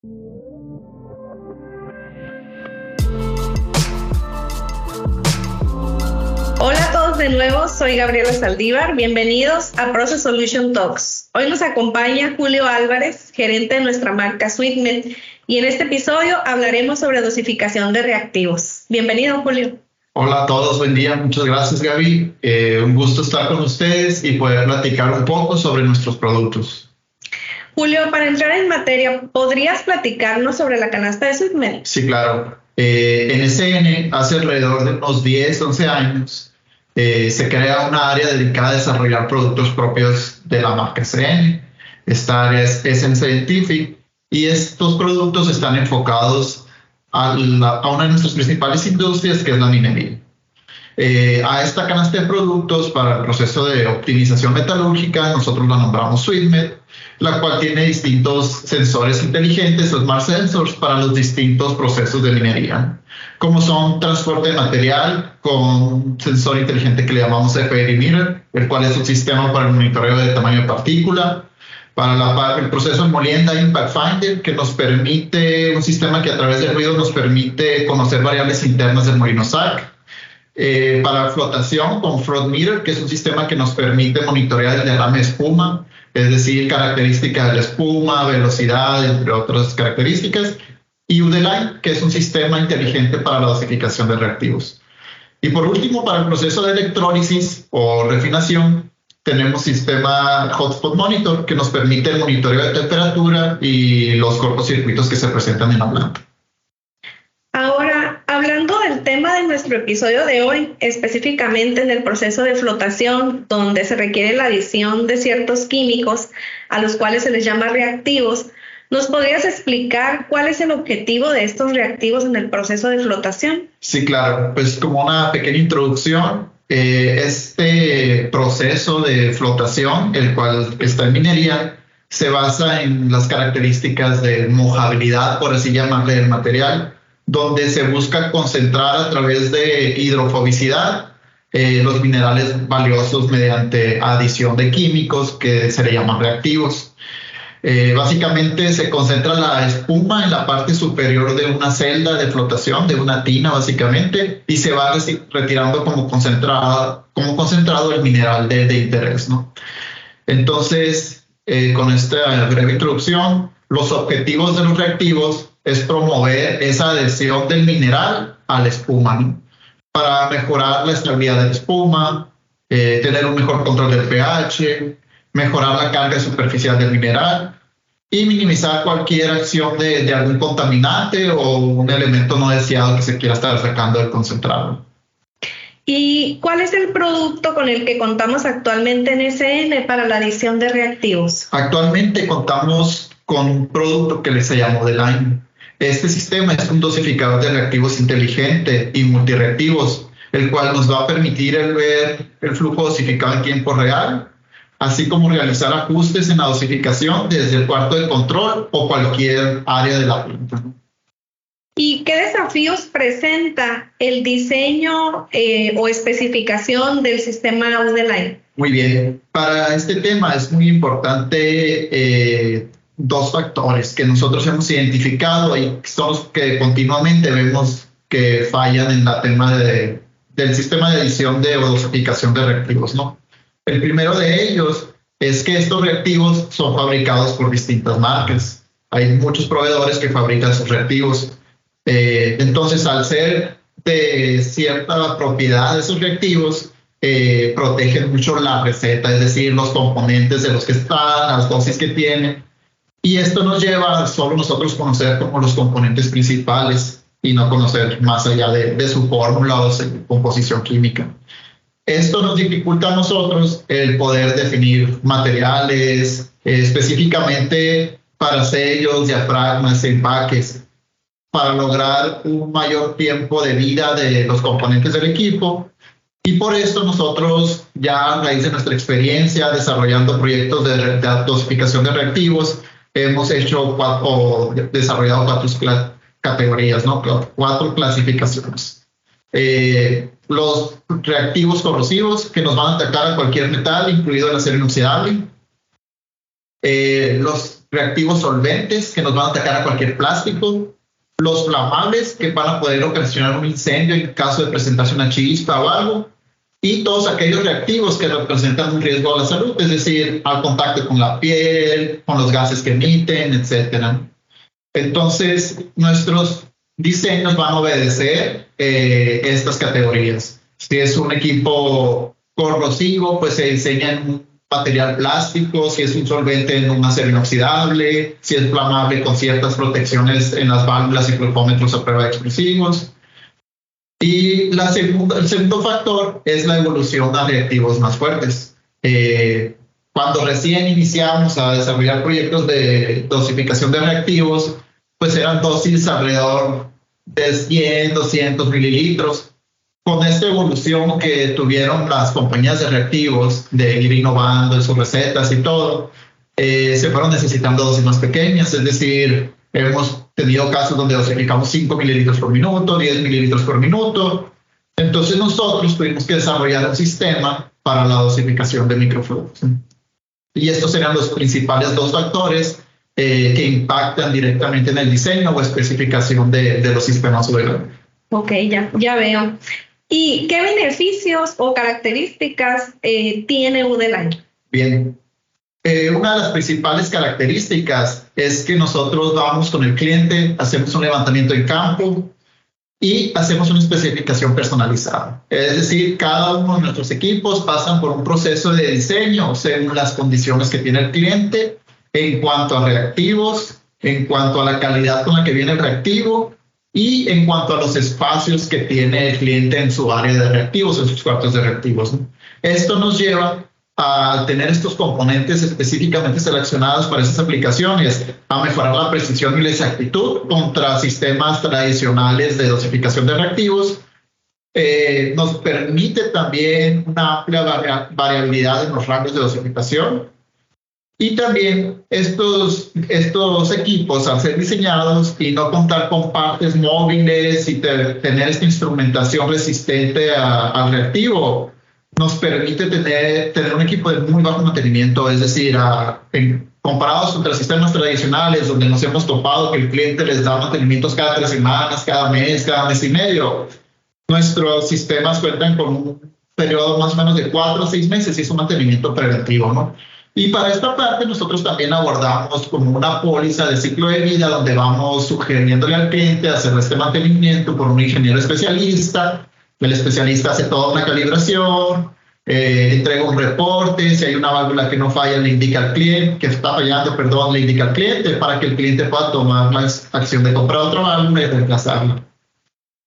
Hola a todos de nuevo, soy Gabriela Saldívar. Bienvenidos a Process Solution Talks. Hoy nos acompaña Julio Álvarez, gerente de nuestra marca Sweetmet, y en este episodio hablaremos sobre dosificación de reactivos. Bienvenido, Julio. Hola a todos, buen día. Muchas gracias, Gaby. Eh, un gusto estar con ustedes y poder platicar un poco sobre nuestros productos. Julio, para entrar en materia, ¿podrías platicarnos sobre la canasta de Sweetmet? Sí, claro. Eh, en SN, hace alrededor de unos 10, 11 años, eh, se crea una área dedicada a desarrollar productos propios de la marca SN. Esta área es SN Scientific y estos productos están enfocados a, una de nuestras principales industrias, que es la minería. Eh, a esta canasta de productos para el proceso de optimización metalúrgica, nosotros la nombramos SweetMed, la cual tiene distintos sensores inteligentes, Smart Sensors, para los distintos procesos de minería como son transporte de material con sensor inteligente que le llamamos FAD Meter, el cual es un sistema para el monitoreo de tamaño de partícula, para la, el proceso de molienda Impact Finder, que nos permite, un sistema que a través del ruido nos permite conocer variables internas del molino SAC, eh, para flotación con Float Meter, que es un sistema que nos permite monitorear el derrame de espuma, es decir, características de la espuma, velocidad, entre otras características, y Udeline, que es un sistema inteligente para la dosificación de reactivos. Y por último, para el proceso de electrólisis o refinación, tenemos sistema Hotspot Monitor que nos permite el monitoreo de temperatura y los cortocircuitos que se presentan en la planta. Tema de nuestro episodio de hoy, específicamente en el proceso de flotación, donde se requiere la adición de ciertos químicos a los cuales se les llama reactivos, ¿Nos podrías explicar cuál es el objetivo de estos reactivos en el proceso de flotación? Sí, claro. Pues como una pequeña introducción, eh, este proceso de flotación, el cual está en minería, se basa en las características de mojabilidad, por así llamarle, del material, donde se busca concentrar a través de hidrofobicidad eh, los minerales valiosos mediante adición de químicos que se le llaman reactivos. Eh, básicamente se concentra la espuma en la parte superior de una celda de flotación, de una tina básicamente, y se va retirando como, concentrado, como concentrado el mineral de, interés. ¿no? Entonces, eh, con esta breve introducción, los objetivos de los reactivos es promover esa adhesión del mineral a la espuma, para mejorar la estabilidad de la espuma, eh, tener un mejor control del pH, mejorar la carga superficial del mineral y minimizar cualquier acción de, algún contaminante o un elemento no deseado que se quiera estar sacando del concentrado. ¿Y cuál es el producto con el que contamos actualmente en SN para la adición de reactivos? Actualmente contamos con un producto que se llama Modeline. Este sistema es un dosificador de reactivos inteligente y multireactivos, el cual nos va a permitir el ver el flujo dosificado en tiempo real así como realizar ajustes en la dosificación desde el cuarto de control o cualquier área de la planta. ¿Y qué desafíos presenta el diseño eh, o especificación del sistema Line? Muy bien, para este tema es muy importante eh, dos factores que nosotros hemos identificado y son los que continuamente vemos que fallan en la tema de, del sistema de edición de o dosificación de reactivos, ¿no? El primero de ellos es que estos reactivos son fabricados por distintas marcas. Hay muchos proveedores que fabrican sus reactivos. Eh, entonces, al ser de cierta propiedad de esos reactivos, eh, protegen mucho la receta, es decir, los componentes de los que están, las dosis que tienen. Y esto nos lleva a solo nosotros conocer como los componentes principales y no conocer más allá de, de su fórmula o su composición química. Esto nos dificulta a nosotros el poder definir materiales específicamente para sellos, diafragmas, empaques, para lograr un mayor tiempo de vida de los componentes del equipo. Y por esto nosotros ya a raíz de nuestra experiencia desarrollando proyectos de, dosificación de reactivos, hemos hecho o desarrollado cuatro categorías, ¿no? cuatro clasificaciones. Eh, los reactivos corrosivos que nos van a atacar a cualquier metal, incluido el acero inoxidable, eh, los reactivos solventes que nos van a atacar a cualquier plástico, los flamables que van a poder ocasionar un incendio en caso de presentarse una chispa o algo, y todos aquellos reactivos que representan un riesgo a la salud, es decir, al contacto con la piel, con los gases que emiten, etc. Entonces, nuestros diseños van a obedecer eh, estas categorías. Si es un equipo corrosivo, pues se diseña en un material plástico, si es un solvente en un acero inoxidable, si es flamable con ciertas protecciones en las válvulas y flujómetros a prueba de explosivos. Y la segunda, el segundo factor es la evolución a reactivos más fuertes. Eh, cuando recién iniciamos a desarrollar proyectos de dosificación de reactivos, pues eran dosis alrededor de 100, 200 mililitros. Con esta evolución que tuvieron las compañías de reactivos, de ir innovando en sus recetas y todo, eh, se fueron necesitando dosis más pequeñas, es decir, hemos tenido casos donde dosificamos 5 mililitros por minuto, 10 mililitros por minuto. Entonces nosotros tuvimos que desarrollar un sistema para la dosificación de microfluidos. Y estos serían los principales dos factores eh, que impactan directamente en el diseño o especificación de, de los sistemas UDL. Ok, ya, ya veo. ¿Y qué beneficios o características eh, tiene UDLine? Bien, eh, una de las principales características es que nosotros vamos con el cliente, hacemos un levantamiento en campo y hacemos una especificación personalizada. Es decir, cada uno de nuestros equipos pasan por un proceso de diseño según las condiciones que tiene el cliente en cuanto a reactivos, en cuanto a la calidad con la que viene el reactivo y en cuanto a los espacios que tiene el cliente en su área de reactivos, en sus cuartos de reactivos. Esto nos lleva a tener estos componentes específicamente seleccionados para esas aplicaciones, a mejorar la precisión y la exactitud contra sistemas tradicionales de dosificación de reactivos. Eh, nos permite también una amplia variabilidad en los rangos de dosificación. Y también estos, estos equipos, al ser diseñados y no contar con partes móviles y tener esta instrumentación resistente al reactivo, nos permite tener, tener un equipo de muy bajo mantenimiento, es decir, a, en, comparados contra sistemas tradicionales donde nos hemos topado que el cliente les da mantenimientos cada tres semanas, cada mes, cada mes y medio. Nuestros sistemas cuentan con un periodo más o menos de cuatro o seis meses y es un mantenimiento preventivo, ¿no? Y para esta parte nosotros también abordamos como una póliza de ciclo de vida donde vamos sugiriéndole al cliente hacer este mantenimiento por un ingeniero especialista el especialista hace toda una calibración, eh, entrega un reporte, si hay una válvula que no falla, le indica al cliente, que está fallando, perdón, le indica al cliente para que el cliente pueda tomar la acción de comprar otra válvula y reemplazarla.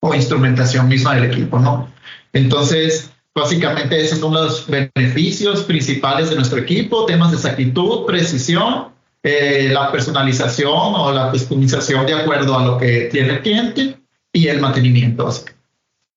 O instrumentación misma del equipo, ¿no? Entonces, básicamente esos son los beneficios principales de nuestro equipo, temas de exactitud, precisión, eh, la personalización o la customización de acuerdo a lo que tiene el cliente y el mantenimiento básicamente.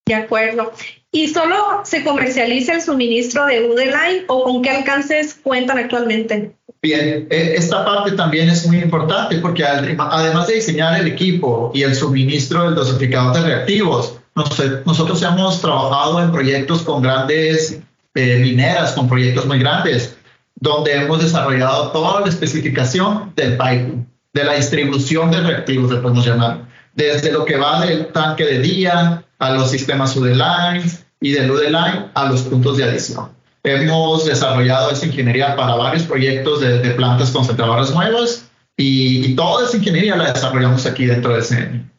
De acuerdo. ¿Y solo se comercializa el suministro de UDLine o con qué alcances cuentan actualmente? Bien, e, esta parte también es muy importante porque además de diseñar el equipo y el suministro del dosificador de reactivos, nosotros hemos trabajado en proyectos con grandes eh, mineras, con proyectos muy grandes, donde hemos desarrollado toda la especificación del de la distribución de reactivos, le podemos llamar, desde lo que va del tanque de día a los sistemas UDLine y del UDLine a los puntos de adición. Hemos desarrollado esa ingeniería para varios proyectos de, plantas concentradoras nuevas y, toda esa ingeniería la desarrollamos aquí dentro de CN.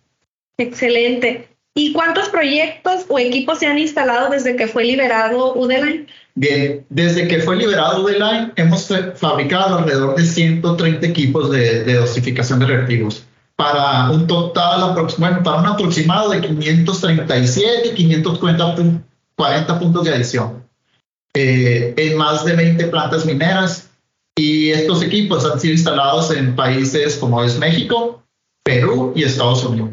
Excelente. ¿Y cuántos proyectos o equipos se han instalado desde que fue liberado UDLine? Bien, desde que fue liberado UDLine hemos fabricado alrededor de 130 equipos de, de dosificación de reactivos para un total, bueno, para un aproximado de 537 y 540 puntos de adición eh, en más de 20 plantas mineras. Y estos equipos han sido instalados en países como es México, Perú y Estados Unidos.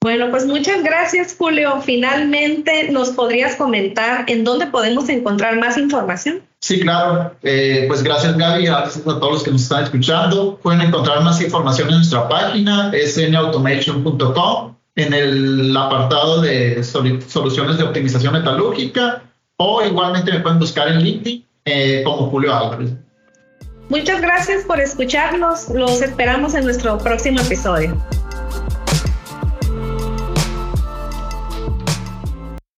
Bueno, pues muchas gracias, Julio. Finalmente, ¿nos podrías comentar en dónde podemos encontrar más información? Sí, claro. Eh, pues gracias Gaby, gracias a todos los que nos están escuchando. Pueden encontrar más información en nuestra página, snautomation.com, en el apartado de soluciones de optimización metalúrgica o igualmente me pueden buscar en LinkedIn eh, como Julio Álvarez. Muchas gracias por escucharnos. Los esperamos en nuestro próximo episodio.